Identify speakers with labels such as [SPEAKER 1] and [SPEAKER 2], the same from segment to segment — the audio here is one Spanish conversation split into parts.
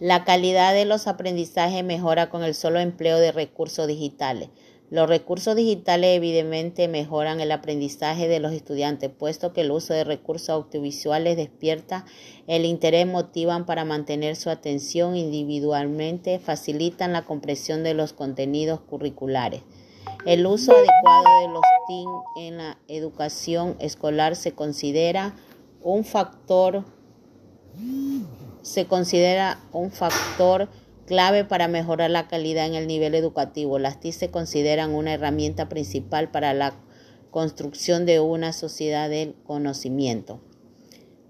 [SPEAKER 1] La calidad de los aprendizajes mejora con el solo empleo de recursos digitales. Los recursos digitales evidentemente mejoran el aprendizaje de los estudiantes, puesto que el uso de recursos audiovisuales despierta el interés, motivan para mantener su atención individualmente, facilitan la comprensión de los contenidos curriculares. El uso adecuado de los TIC en la educación escolar se considera un factor se considera un factor clave para mejorar la calidad en el nivel educativo. Las TIC se consideran una herramienta principal para la construcción de una sociedad del conocimiento.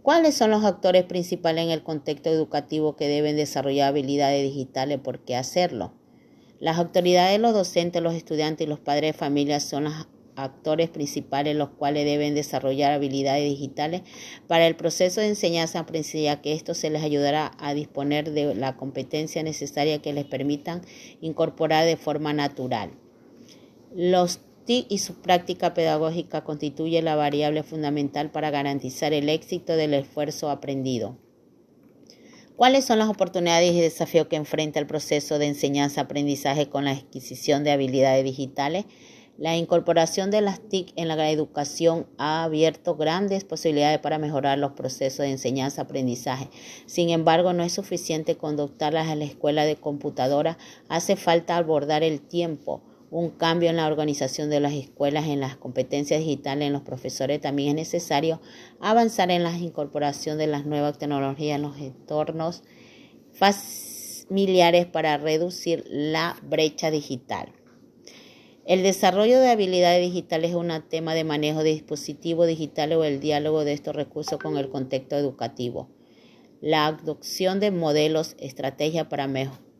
[SPEAKER 1] ¿Cuáles son los actores principales en el contexto educativo que deben desarrollar habilidades digitales? ¿Por qué hacerlo? Las autoridades, los docentes, los estudiantes y los padres de familia son las actores principales los cuales deben desarrollar habilidades digitales para el proceso de enseñanza-aprendizaje, que esto se les ayudará a disponer de la competencia necesaria que les permitan incorporar de forma natural. Los TIC y su práctica pedagógica constituyen la variable fundamental para garantizar el éxito del esfuerzo aprendido. ¿Cuáles son las oportunidades y desafíos que enfrenta el proceso de enseñanza-aprendizaje con la adquisición de habilidades digitales? La incorporación de las TIC en la educación ha abierto grandes posibilidades para mejorar los procesos de enseñanza-aprendizaje. Sin embargo, no es suficiente conductarlas a la escuela de computadora. Hace falta abordar el tiempo, un cambio en la organización de las escuelas, en las competencias digitales, en los profesores. También es necesario avanzar en la incorporación de las nuevas tecnologías en los entornos familiares para reducir la brecha digital. El desarrollo de habilidades digitales es un tema de manejo de dispositivos digitales o el diálogo de estos recursos con el contexto educativo. La adopción de modelos, estrategias para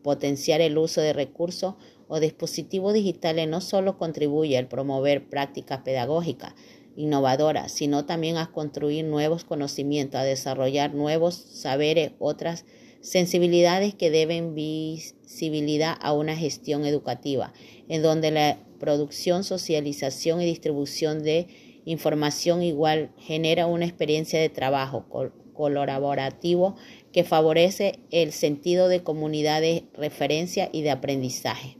[SPEAKER 1] potenciar el uso de recursos o dispositivos digitales no solo contribuye a promover prácticas pedagógicas innovadoras, sino también a construir nuevos conocimientos, a desarrollar nuevos saberes, otras sensibilidades que deben visibilidad a una gestión educativa, en donde la producción, socialización y distribución de información igual genera una experiencia de trabajo colaborativo que favorece el sentido de comunidad de referencia y de aprendizaje.